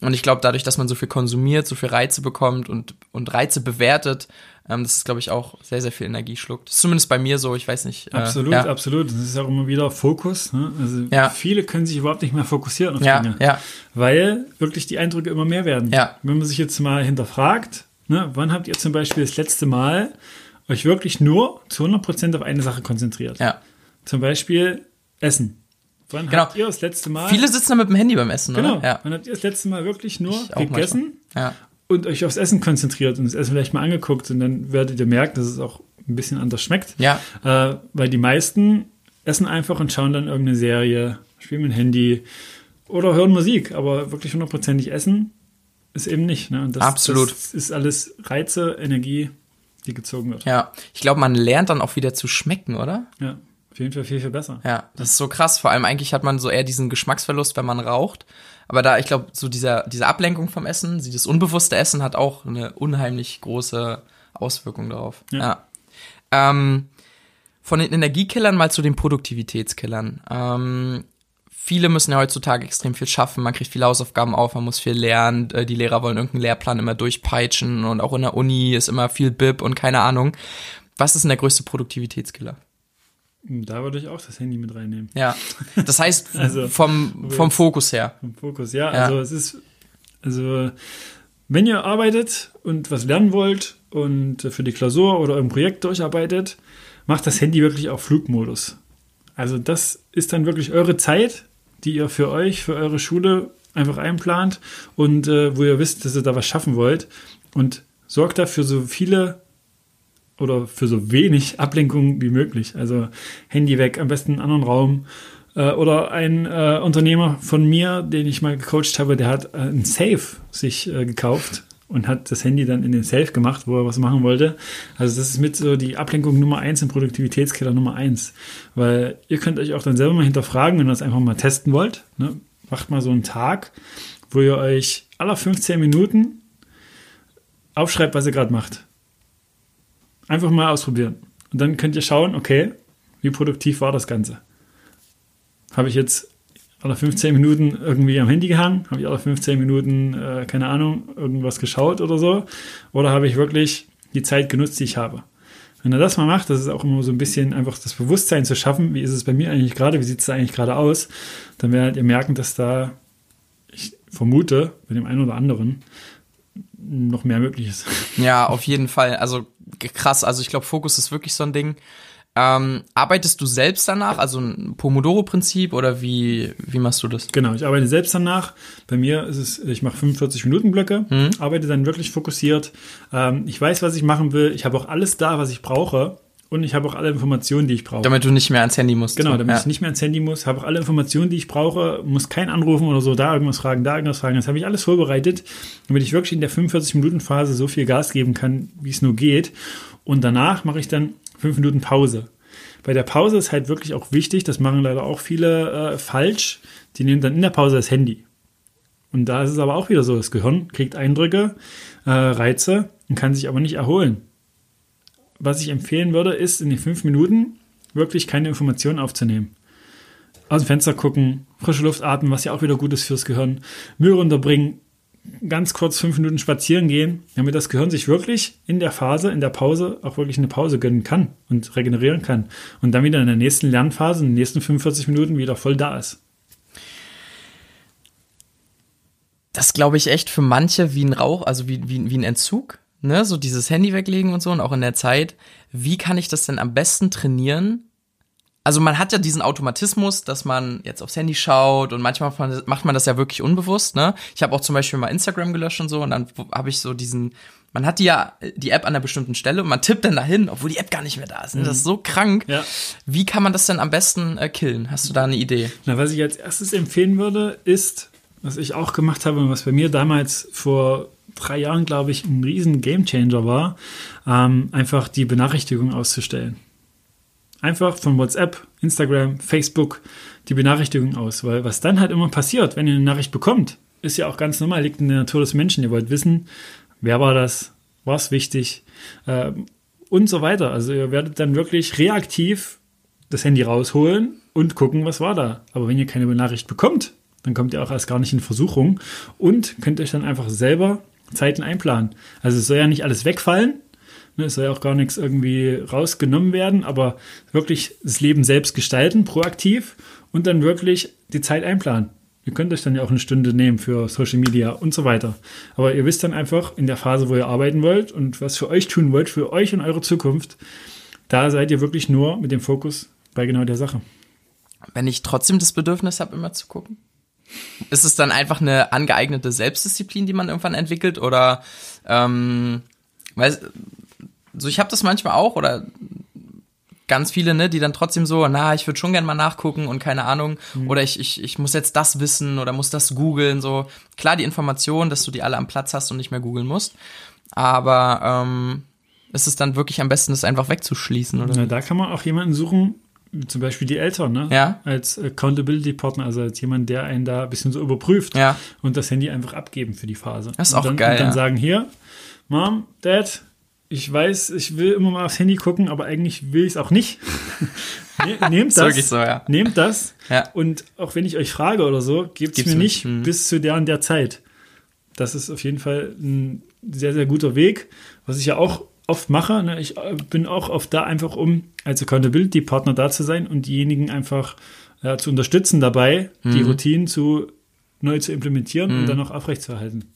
Und ich glaube, dadurch, dass man so viel konsumiert, so viel Reize bekommt und, und Reize bewertet, ähm, das ist, glaube ich, auch sehr, sehr viel Energie schluckt. Das ist zumindest bei mir so, ich weiß nicht. äh, absolut, ja. absolut. Das ist auch immer wieder Fokus. Ne? Also Ja. viele können sich überhaupt nicht mehr fokussieren auf Ja, Dinge. ja. weil wirklich die Eindrücke immer mehr werden. Ja. Wenn man sich jetzt mal hinterfragt, ne, wann habt ihr zum Beispiel das letzte Mal euch wirklich nur zu 100% auf eine Sache konzentriert? Ja. Zum Beispiel Essen. Wann Genau. habt ihr das letzte Mal... Viele sitzen da mit dem Handy beim Essen, genau. oder? Ja. Wann habt ihr das letzte Mal wirklich nur gegessen Ja. und euch aufs Essen konzentriert und das Essen vielleicht mal angeguckt und dann werdet ihr merken, dass es auch ein bisschen anders schmeckt. Ja. Äh, weil die meisten essen einfach und schauen dann irgendeine Serie, spielen mit dem Handy oder hören Musik, aber wirklich hundertprozentig essen ist eben nicht. Ne? Das, Absolut. Das ist alles Reize, Energie, die gezogen wird. Ja. Ich glaube, man lernt dann auch wieder zu schmecken, oder? Ja, auf jeden Fall viel, viel besser. Ja. Das ist so krass. Vor allem eigentlich hat man so eher diesen Geschmacksverlust, wenn man raucht. Aber da, ich glaube, so dieser, diese Ablenkung vom Essen, dieses unbewusste Essen hat auch eine unheimlich große Auswirkung darauf. Ja. Ja. Ähm, von den Energiekillern mal zu den Produktivitätskillern. Ähm, viele müssen ja heutzutage extrem viel schaffen, man kriegt viele Hausaufgaben auf, man muss viel lernen, äh, die Lehrer wollen irgendeinen Lehrplan immer durchpeitschen und auch in der Uni ist immer viel Bib und keine Ahnung. Was ist denn der größte Produktivitätskiller? Da würde ich auch das Handy mit reinnehmen. Ja. Das heißt, <laughs> Also, vom, vom Fokus her. Vom Fokus, ja. Ja. Also es ist, also wenn ihr arbeitet und was lernen wollt und für die Klausur oder im Projekt durcharbeitet, macht das Handy wirklich auf Flugmodus. Also das ist dann wirklich eure Zeit, die ihr für euch, für eure Schule einfach einplant und äh, wo ihr wisst, dass ihr da was schaffen wollt und sorgt dafür so viele oder für so wenig Ablenkungen wie möglich. Also Handy weg, am besten einen anderen Raum. Äh, oder ein äh, Unternehmer von mir, den ich mal gecoacht habe, der hat äh, ein Safe sich äh, gekauft und hat das Handy dann in den Safe gemacht, wo er was machen wollte. Also das ist mit so die Ablenkung Nummer eins im Produktivitätskiller Nummer eins. Weil ihr könnt euch auch dann selber mal hinterfragen, wenn ihr das einfach mal testen wollt. Ne? Macht mal so einen Tag, wo ihr euch aller 15 Minuten aufschreibt, was ihr gerade macht. Einfach mal ausprobieren. Und dann könnt ihr schauen, okay, wie produktiv war das Ganze? Habe ich jetzt alle 15 Minuten irgendwie am Handy gehangen? Habe ich alle 15 Minuten, äh, keine Ahnung, irgendwas geschaut oder so? Oder habe ich wirklich die Zeit genutzt, die ich habe? Wenn ihr das mal macht, das ist auch immer so ein bisschen einfach das Bewusstsein zu schaffen, wie ist es bei mir eigentlich gerade, wie sieht es eigentlich gerade aus, dann werdet ihr merken, dass da, ich vermute, bei dem einen oder anderen noch mehr möglich ist. Ja, auf jeden Fall. Also krass. Also ich glaube, Fokus ist wirklich so ein Ding. Ähm, arbeitest du selbst danach, also ein Pomodoro-Prinzip oder wie, wie machst du das? Genau, ich arbeite selbst danach. Bei mir ist es, ich mache 45 Minuten Blöcke, arbeite dann wirklich fokussiert. Ähm, ich weiß, was ich machen will. Ich habe auch alles da, was ich brauche. Und ich habe auch alle Informationen, die ich brauche. Damit du nicht mehr ans Handy musst. Genau, damit ja. ich nicht mehr ans Handy muss, habe auch alle Informationen, die ich brauche, muss kein anrufen oder so, da irgendwas fragen, da irgendwas fragen. Das habe ich alles vorbereitet, damit ich wirklich in der 45-Minuten-Phase so viel Gas geben kann, wie es nur geht. Und danach mache ich dann fünf Minuten Pause. Bei der Pause ist halt wirklich auch wichtig, das machen leider auch viele äh, falsch, die nehmen dann in der Pause das Handy. Und da ist es aber auch wieder so, das Gehirn kriegt Eindrücke, äh, Reize und kann sich aber nicht erholen was ich empfehlen würde, ist in den fünf Minuten wirklich keine Informationen aufzunehmen. Aus dem Fenster gucken, frische Luft atmen, was ja auch wieder gut ist fürs Gehirn, Müll runterbringen, ganz kurz fünf Minuten spazieren gehen, damit das Gehirn sich wirklich in der Phase, in der Pause auch wirklich eine Pause gönnen kann und regenerieren kann. Und dann wieder in der nächsten Lernphase, in den nächsten 45 Minuten wieder voll da ist. Das glaube ich echt für manche wie ein Rauch, also wie, wie, wie ein Entzug, ne? So dieses Handy weglegen und so und auch in der Zeit. Wie kann ich das denn am besten trainieren, also man hat ja diesen Automatismus, dass man jetzt aufs Handy schaut und manchmal macht man das ja wirklich unbewusst, ne? Ich habe auch zum Beispiel mal Instagram gelöscht und so und dann habe ich so diesen, man hat die ja die App an einer bestimmten Stelle und man tippt dann dahin, obwohl die App gar nicht mehr da ist. Ne? Das ist so krank. Ja. Wie kann man das denn am besten äh, killen? Hast du da eine Idee? Na, was ich als erstes empfehlen würde, ist, was ich auch gemacht habe und was bei mir damals vor drei Jahren, glaube ich, ein riesen Gamechanger war, ähm, einfach die Benachrichtigung auszustellen einfach von WhatsApp, Instagram, Facebook die Benachrichtigung aus. Weil was dann halt immer passiert, wenn ihr eine Nachricht bekommt, ist ja auch ganz normal, liegt in der Natur des Menschen. Ihr wollt wissen, wer war das, war es wichtig äh, und so weiter. Also ihr werdet dann wirklich reaktiv das Handy rausholen und gucken, was war da. Aber wenn ihr keine Benachricht bekommt, dann kommt ihr auch erst gar nicht in Versuchung und könnt euch dann einfach selber Zeiten einplanen. Also es soll ja nicht alles wegfallen, es soll ja auch gar nichts irgendwie rausgenommen werden, aber wirklich das Leben selbst gestalten, proaktiv und dann wirklich die Zeit einplanen. Ihr könnt euch dann ja auch eine Stunde nehmen für Social Media und so weiter. Aber ihr wisst dann einfach in der Phase, wo ihr arbeiten wollt und was für euch tun wollt, für euch und eure Zukunft, da seid ihr wirklich nur mit dem Fokus bei genau der Sache. Wenn ich trotzdem das Bedürfnis habe, immer zu gucken? Ist es dann einfach eine angeeignete Selbstdisziplin, die man irgendwann entwickelt? Oder ähm, weil so ich habe das manchmal auch oder ganz viele, ne, die dann trotzdem so, na, ich würde schon gern mal nachgucken und keine Ahnung, mhm. oder ich, ich, ich muss jetzt das wissen oder muss das googeln, so. Klar, die Information, dass du die alle am Platz hast und nicht mehr googeln musst, aber ähm, ist es dann wirklich am besten, das einfach wegzuschließen, oder? Na, da kann man auch jemanden suchen, zum Beispiel die Eltern, ne? Ja. Als Accountability Partner, also als jemand, der einen da ein bisschen so überprüft ja. und das Handy einfach abgeben für die Phase. Das ist und auch dann, geil. Und dann ja. sagen, hier, Mom, Dad, ich weiß, ich will immer mal aufs Handy gucken, aber eigentlich will ich es auch nicht. <laughs> Ne, nehmt das. So, ja. Nehmt das. Ja. Und auch wenn ich euch frage oder so, gebt es mir nicht mhm. bis zu der und der Zeit. Das ist auf jeden Fall ein sehr, sehr guter Weg. Was ich ja auch oft mache, ne, ich äh, bin auch oft da einfach, um als Accountability-Partner da zu sein und diejenigen einfach ja, zu unterstützen dabei, mhm. die Routinen zu neu zu implementieren mhm. und dann auch aufrechtzuerhalten.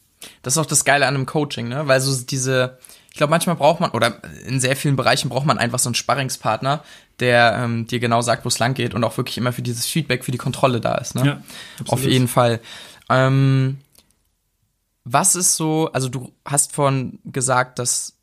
Das ist auch das Geile an einem Coaching, ne? Weil so diese, ich glaube, manchmal braucht man, oder in sehr vielen Bereichen braucht man einfach so einen Sparringspartner, der ähm, dir genau sagt, wo es lang geht und auch wirklich immer für dieses Feedback, für die Kontrolle da ist. Ne? Ja, Auf jeden Fall. Ähm, was ist so, also du hast vorhin gesagt, dass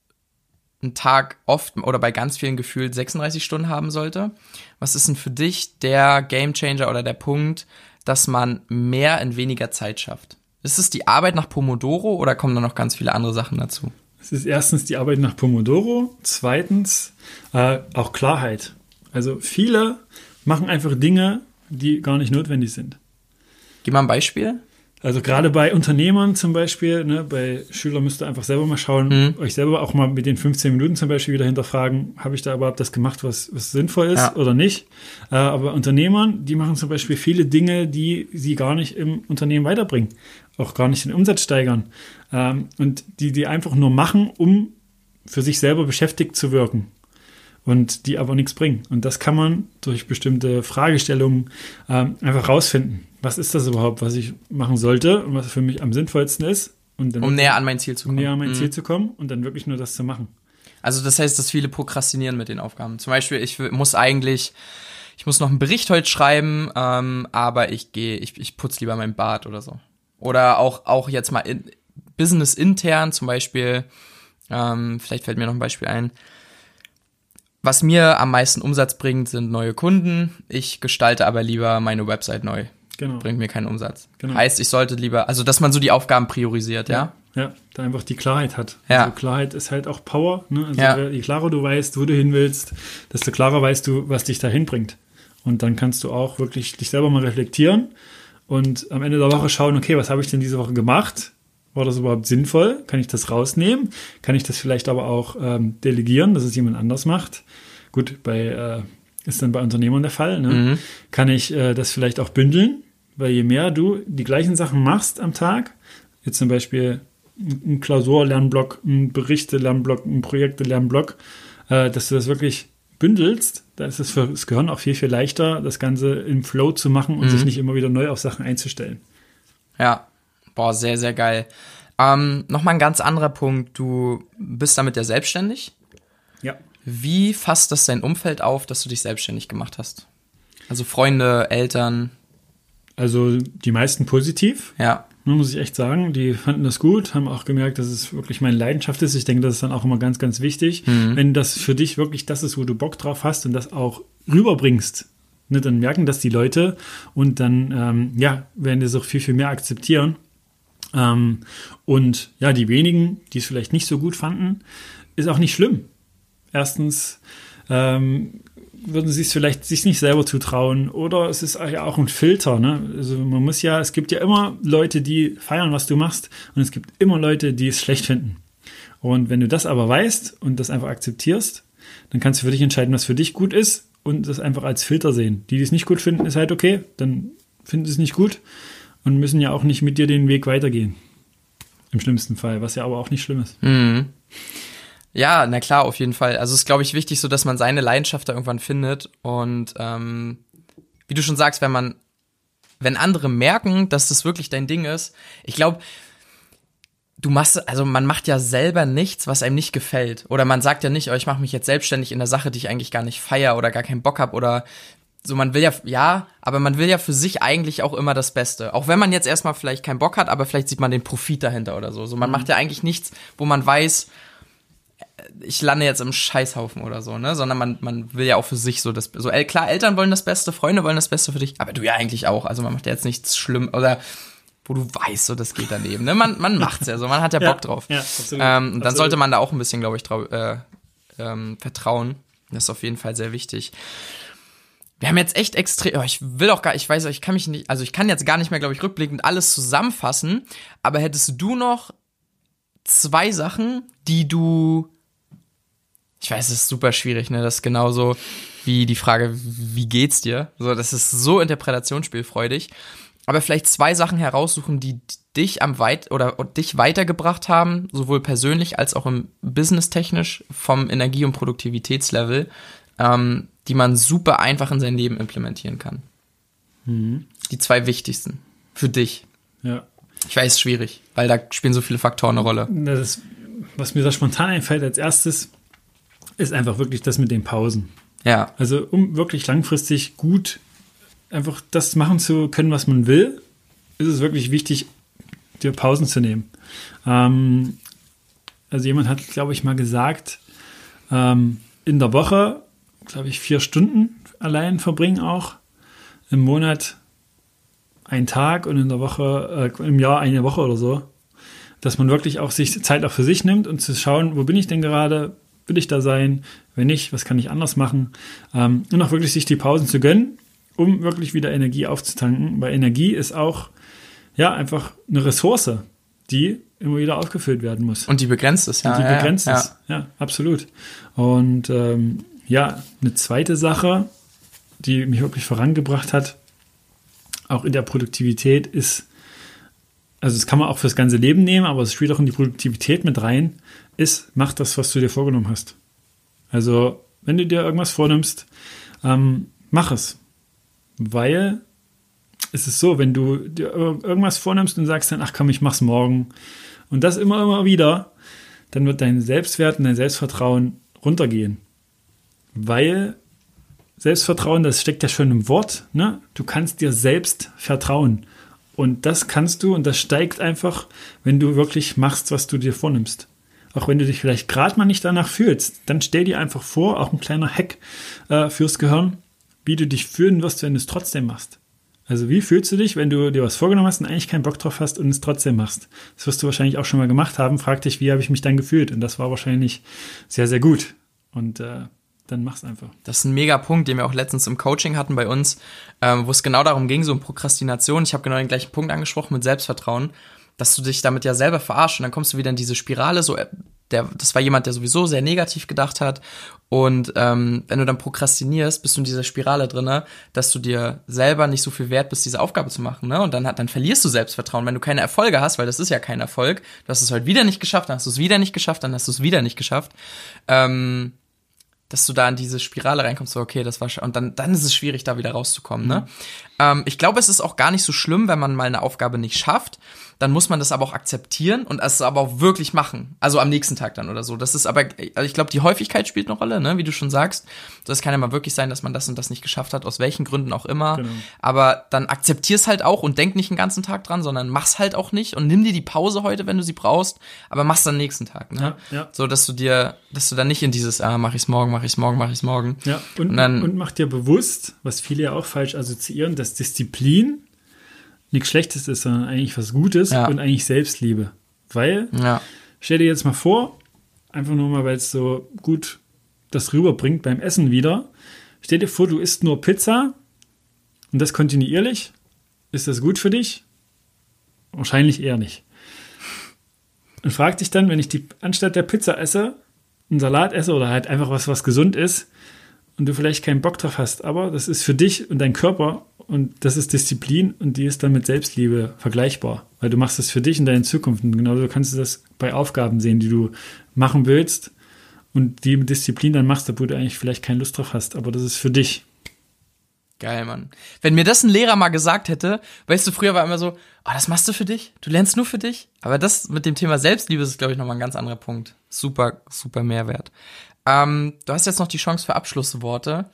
ein Tag oft oder bei ganz vielen gefühlt 36 Stunden haben sollte. Was ist denn für dich der Gamechanger oder der Punkt, dass man mehr in weniger Zeit schafft? Ist es die Arbeit nach Pomodoro oder kommen da noch ganz viele andere Sachen dazu? Es ist erstens die Arbeit nach Pomodoro, zweitens äh, auch Klarheit. Also viele machen einfach Dinge, die gar nicht notwendig sind. Gib mal ein Beispiel. Also gerade bei Unternehmern zum Beispiel, ne, bei Schülern müsst ihr einfach selber mal schauen, mhm. euch selber auch mal mit den 15 Minuten zum Beispiel wieder hinterfragen, habe ich da überhaupt das gemacht, was, was sinnvoll ist ja. oder nicht. Äh, aber Unternehmern, die machen zum Beispiel viele Dinge, die sie gar nicht im Unternehmen weiterbringen, auch gar nicht den Umsatz steigern. Ähm, und die, die einfach nur machen, um für sich selber beschäftigt zu wirken und die aber nichts bringen. Und das kann man durch bestimmte Fragestellungen ähm, einfach rausfinden was ist das überhaupt, was ich machen sollte und was für mich am sinnvollsten ist. um näher an mein Ziel zu kommen. Um näher an mein mhm. Ziel zu kommen und dann wirklich nur das zu machen. Also das heißt, dass viele prokrastinieren mit den Aufgaben. Zum Beispiel, ich muss eigentlich, ich muss noch einen Bericht heute schreiben, ähm, aber ich gehe, ich, ich putze lieber mein Bad oder so. Oder auch, auch jetzt mal in, Business intern, zum Beispiel, ähm, vielleicht fällt mir noch ein Beispiel ein. Was mir am meisten Umsatz bringt, sind neue Kunden. Ich gestalte aber lieber meine Website neu. Genau. Bringt mir keinen Umsatz. Genau. Heißt, ich sollte lieber, also dass man so die Aufgaben priorisiert, ja? Ja, ja da einfach die Klarheit hat. Ja. Also Klarheit ist halt auch Power. Ne? Also ja. je klarer du weißt, wo du hin willst, desto klarer weißt du, was dich dahin bringt. Und dann kannst du auch wirklich dich selber mal reflektieren und am Ende der Woche schauen, okay, was habe ich denn diese Woche gemacht? War das überhaupt sinnvoll? Kann ich das rausnehmen? Kann ich das vielleicht aber auch ähm, delegieren, dass es jemand anders macht? Gut, bei äh, ist dann bei Unternehmern der Fall. Ne? Mhm. Kann ich äh, das vielleicht auch bündeln? Weil je mehr du die gleichen Sachen machst am Tag, jetzt zum Beispiel ein Klausurlernblock, ein Berichte-Lernblock, ein Projekte-Lernblock, äh, dass du das wirklich bündelst, da ist es für das Gehirn auch viel, viel leichter, das Ganze im Flow zu machen und mhm. sich nicht immer wieder neu auf Sachen einzustellen. Ja, boah, sehr, sehr geil. Ähm, Nochmal ein ganz anderer Punkt. Du bist damit ja selbstständig. Ja. Wie fasst das dein Umfeld auf, dass du dich selbstständig gemacht hast? Also Freunde, Eltern? Also die meisten positiv. Ja. Muss ich echt sagen. Die fanden das gut, haben auch gemerkt, dass es wirklich meine Leidenschaft ist. Ich denke, das ist dann auch immer ganz, ganz wichtig. Mhm. Wenn das für dich wirklich das ist, wo du Bock drauf hast und das auch rüberbringst, ne, dann merken das die Leute und dann, ähm, ja, werden das auch viel, viel mehr akzeptieren. Ähm, und ja, die wenigen, die es vielleicht nicht so gut fanden, ist auch nicht schlimm. Erstens ähm, würden sie es vielleicht sich nicht selber zutrauen oder es ist ja auch ein Filter. Ne? Also man muss ja, es gibt ja immer Leute, die feiern, was du machst und es gibt immer Leute, die es schlecht finden. Und wenn du das aber weißt und das einfach akzeptierst, dann kannst du für dich entscheiden, was für dich gut ist und das einfach als Filter sehen. Die, die es nicht gut finden, ist halt okay, dann finden sie es nicht gut und müssen ja auch nicht mit dir den Weg weitergehen. Im schlimmsten Fall, was ja aber auch nicht schlimm ist. Mhm. Ja, na klar, auf jeden Fall. Also es ist, glaube ich, wichtig, so dass man seine Leidenschaft da irgendwann findet. Und ähm, wie du schon sagst, wenn man, wenn andere merken, dass das wirklich dein Ding ist, ich glaube, du machst, also man macht ja selber nichts, was einem nicht gefällt. Oder man sagt ja nicht, oh, ich mache mich jetzt selbstständig in der Sache, die ich eigentlich gar nicht feier oder gar keinen Bock hab oder so, man will ja, ja, aber man will ja für sich eigentlich auch immer das Beste. Auch wenn man jetzt erstmal vielleicht keinen Bock hat, aber vielleicht sieht man den Profit dahinter oder so. So, man mhm. macht ja eigentlich nichts, wo man weiß, ich lande jetzt im Scheißhaufen oder so, ne? Sondern man, man will ja auch für sich so das, so, klar, Eltern wollen das Beste, Freunde wollen das Beste für dich, aber du ja eigentlich auch. Also man macht ja jetzt nichts schlimm oder wo du weißt, so das geht daneben. Ne? Man, man macht's ja so, man hat ja <laughs> Bock drauf. Ja, absolut. Ähm, und dann absolut. sollte man da auch ein bisschen, glaube ich, trau äh, ähm, vertrauen. Das ist auf jeden Fall sehr wichtig. Wir haben jetzt echt extrem, oh, ich will auch gar, ich weiß, ich kann mich nicht, also ich kann jetzt gar nicht mehr, glaube ich, rückblickend alles zusammenfassen, aber hättest du noch zwei Sachen, die du ich weiß, es ist super schwierig, ne? Das ist genauso wie die Frage, wie geht's dir? So, das ist so interpretationsspielfreudig. Aber vielleicht zwei Sachen heraussuchen, die dich am weit oder dich weitergebracht haben, sowohl persönlich als auch im Business technisch vom Energie- und Produktivitätslevel, ähm, die man super einfach in sein Leben implementieren kann. Mhm. Die zwei wichtigsten für dich. Ja. Ich weiß, es ist schwierig, weil da spielen so viele Faktoren eine Rolle. Das, was mir da spontan einfällt als erstes, ist einfach wirklich das mit den Pausen. Ja. Also um wirklich langfristig gut einfach das machen zu können, was man will, ist es wirklich wichtig, dir Pausen zu nehmen. Ähm, also jemand hat, glaube ich, mal gesagt, ähm, in der Woche, glaube ich, vier Stunden allein verbringen auch. Im Monat ein Tag und in der Woche, äh, im Jahr eine Woche oder so. Dass man wirklich auch sich Zeit auch für sich nimmt und zu schauen, wo bin ich denn gerade, will ich da sein? Wenn nicht, was kann ich anders machen? Ähm, und auch wirklich sich die Pausen zu gönnen, um wirklich wieder Energie aufzutanken. Weil Energie ist auch, ja, einfach eine Ressource, die immer wieder aufgefüllt werden muss. Und die begrenzt ist, ja. Und die begrenzt ja, ist, ja, absolut. Und ähm, ja, eine zweite Sache, die mich wirklich vorangebracht hat, auch in der Produktivität, ist, also das kann man auch fürs ganze Leben nehmen, aber es spielt auch in die Produktivität mit rein, ist, mach das, was du dir vorgenommen hast. Also, wenn du dir irgendwas vornimmst, ähm, mach es. Weil es ist so, wenn du dir irgendwas vornimmst und sagst dann, ach komm, ich mach's morgen und das immer, immer wieder, dann wird dein Selbstwert und dein Selbstvertrauen runtergehen. Weil Selbstvertrauen, das steckt ja schon im Wort, ne? Du kannst dir selbst vertrauen. Und das kannst du und das steigt einfach, wenn du wirklich machst, was du dir vornimmst auch wenn du dich vielleicht gerade mal nicht danach fühlst, dann stell dir einfach vor, auch ein kleiner Hack äh, fürs Gehirn, wie du dich fühlen wirst, wenn du es trotzdem machst. Also wie fühlst du dich, wenn du dir was vorgenommen hast und eigentlich keinen Bock drauf hast und es trotzdem machst? Das wirst du wahrscheinlich auch schon mal gemacht haben. Frag dich, wie habe ich mich dann gefühlt? Und das war wahrscheinlich sehr, sehr gut. Und äh, dann mach's einfach. Das ist ein mega Punkt, den wir auch letztens im Coaching hatten bei uns, ähm, wo es genau darum ging, so um Prokrastination. Ich habe genau den gleichen Punkt angesprochen mit Selbstvertrauen dass du dich damit ja selber verarschst und dann kommst du wieder in diese Spirale, so, äh, der, das war jemand, der sowieso sehr negativ gedacht hat. Und ähm, wenn du dann prokrastinierst, bist du in dieser Spirale drinne, dass du dir selber nicht so viel wert bist, diese Aufgabe zu machen, ne? Und dann, dann verlierst du Selbstvertrauen, wenn du keine Erfolge hast, weil das ist ja kein Erfolg. Du hast es heute wieder nicht geschafft, dann hast du es wieder nicht geschafft, dann hast du es wieder nicht geschafft. Ähm, dass du da in diese Spirale reinkommst, so, okay, das war schon, und dann, dann ist es schwierig, da wieder rauszukommen, ne? Mhm. Ähm, ich glaube, es ist auch gar nicht so schlimm, wenn man mal eine Aufgabe nicht schafft, dann muss man das aber auch akzeptieren und es aber auch wirklich machen. Also am nächsten Tag dann oder so. Das ist aber, also ich glaube, die Häufigkeit spielt eine Rolle, ne? wie du schon sagst. Das kann ja mal wirklich sein, dass man das und das nicht geschafft hat, aus welchen Gründen auch immer. Genau. Aber dann akzeptier's halt auch und denk nicht den ganzen Tag dran, sondern mach's halt auch nicht und nimm dir die Pause heute, wenn du sie brauchst, aber mach's dann nächsten Tag. Ne? Ja, ja. So, dass du dir, dass du dann nicht in dieses, ah, mach ich's morgen, mach ich's morgen, mach ich's morgen. Ja, und, und, dann, und mach dir bewusst, was viele ja auch falsch assoziieren, dass Disziplin nichts Schlechtes ist, sondern eigentlich was Gutes ja. und eigentlich Selbstliebe. Weil, ja. stell dir jetzt mal vor, einfach nur mal, weil es so gut das rüberbringt beim Essen wieder. Stell dir vor, du isst nur Pizza und das kontinuierlich. Ist das gut für dich? Wahrscheinlich eher nicht. Und frag dich dann, wenn ich die anstatt der Pizza esse, einen Salat esse oder halt einfach was, was gesund ist und du vielleicht keinen Bock drauf hast, aber das ist für dich und deinen Körper und das ist Disziplin und die ist dann mit Selbstliebe vergleichbar, weil du machst das für dich und deine Zukunft. Und genauso kannst du das bei Aufgaben sehen, die du machen willst und die mit Disziplin dann machst, obwohl du eigentlich vielleicht keine Lust drauf hast, aber das ist für dich. Geil, Mann. Wenn mir das ein Lehrer mal gesagt hätte, weißt du, früher war immer so, oh, das machst du für dich, du lernst nur für dich. Aber das mit dem Thema Selbstliebe ist, glaube ich, nochmal ein ganz anderer Punkt. Super, super Mehrwert. Ähm, du hast jetzt noch die Chance für Abschlussworte.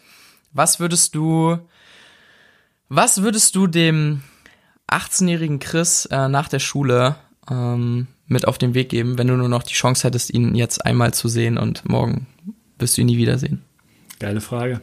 Was würdest du was würdest du dem 18-jährigen Chris äh, nach der Schule ähm, mit auf den Weg geben, wenn du nur noch die Chance hättest, ihn jetzt einmal zu sehen und morgen wirst du ihn nie wiedersehen? Geile Frage.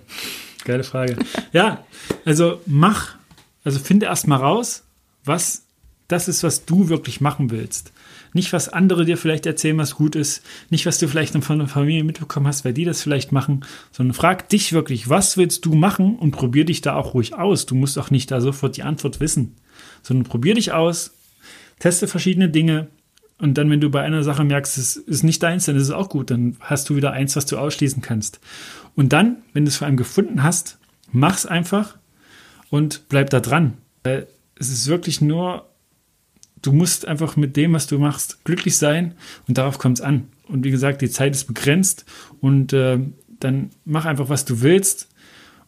Geile Frage. <laughs> ja, also mach, also finde erst mal raus, was das ist, was du wirklich machen willst. Nicht, was andere dir vielleicht erzählen, was gut ist. Nicht, was du vielleicht von der Familie mitbekommen hast, weil die das vielleicht machen. Sondern frag dich wirklich, was willst du machen und probier dich da auch ruhig aus. Du musst auch nicht da sofort die Antwort wissen. Sondern probier dich aus, teste verschiedene Dinge. Und dann, wenn du bei einer Sache merkst, es ist nicht deins, dann ist es auch gut. Dann hast du wieder eins, was du ausschließen kannst. Und dann, wenn du es vor allem gefunden hast, mach's einfach und bleib da dran. Weil es ist wirklich nur du musst einfach mit dem, was du machst, glücklich sein und darauf kommt es an. Und wie gesagt, die Zeit ist begrenzt und äh, dann mach einfach, was du willst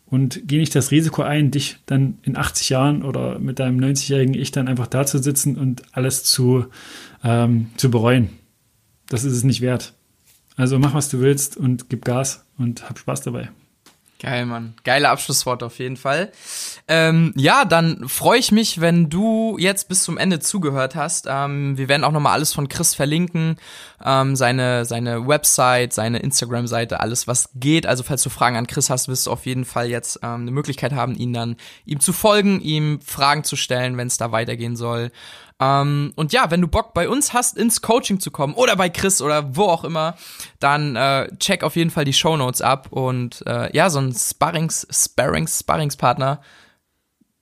und geh nicht das Risiko ein, dich dann in 80 Jahren oder mit deinem 90-jährigen Ich dann einfach da zu sitzen und alles zu, ähm, zu bereuen. Das ist es nicht wert. Also mach, was du willst und gib Gas und hab Spaß dabei. Geil, Mann. Geile Abschlussworte auf jeden Fall. Ähm, ja, dann freue ich mich, wenn du jetzt bis zum Ende zugehört hast. Ähm, wir werden auch nochmal alles von Chris verlinken. Ähm, seine, seine Website, seine Instagram-Seite, alles was geht. Also falls du Fragen an Chris hast, wirst du auf jeden Fall jetzt ähm, eine Möglichkeit haben, ihn dann ihm zu folgen, ihm Fragen zu stellen, wenn es da weitergehen soll. Ähm, und ja, wenn du Bock bei uns hast, ins Coaching zu kommen oder bei Chris oder wo auch immer, dann äh, check auf jeden Fall die Show Notes ab und äh, ja, so ein Sparrings, Sparrings, Sparringspartner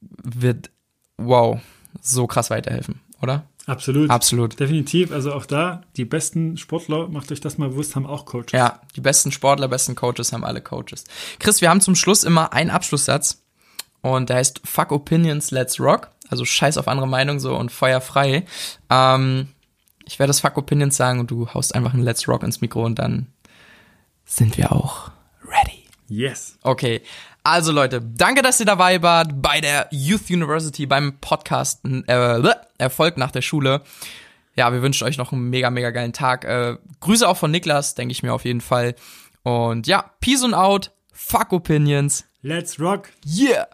wird wow so krass weiterhelfen, oder? Absolut. Absolut. Definitiv. Also auch da, die besten Sportler, macht euch das mal bewusst, haben auch Coaches. Ja, die besten Sportler, besten Coaches haben alle Coaches. Chris, wir haben zum Schluss immer einen Abschlusssatz und der heißt Fuck Opinions, Let's Rock. Also scheiß auf andere Meinung so und Feuer frei. Ähm, ich werde das Fuck Opinions sagen und du haust einfach ein Let's Rock ins Mikro und dann sind wir auch ready. Yes. Okay. Also Leute, danke, dass ihr dabei wart bei der Youth University beim Podcast äh, Erfolg nach der Schule. Ja, wir wünschen euch noch einen mega, mega geilen Tag. Äh, Grüße auch von Niklas, denke ich mir auf jeden Fall. Und ja, Peace and out. Fuck Opinions. Let's rock. Yeah.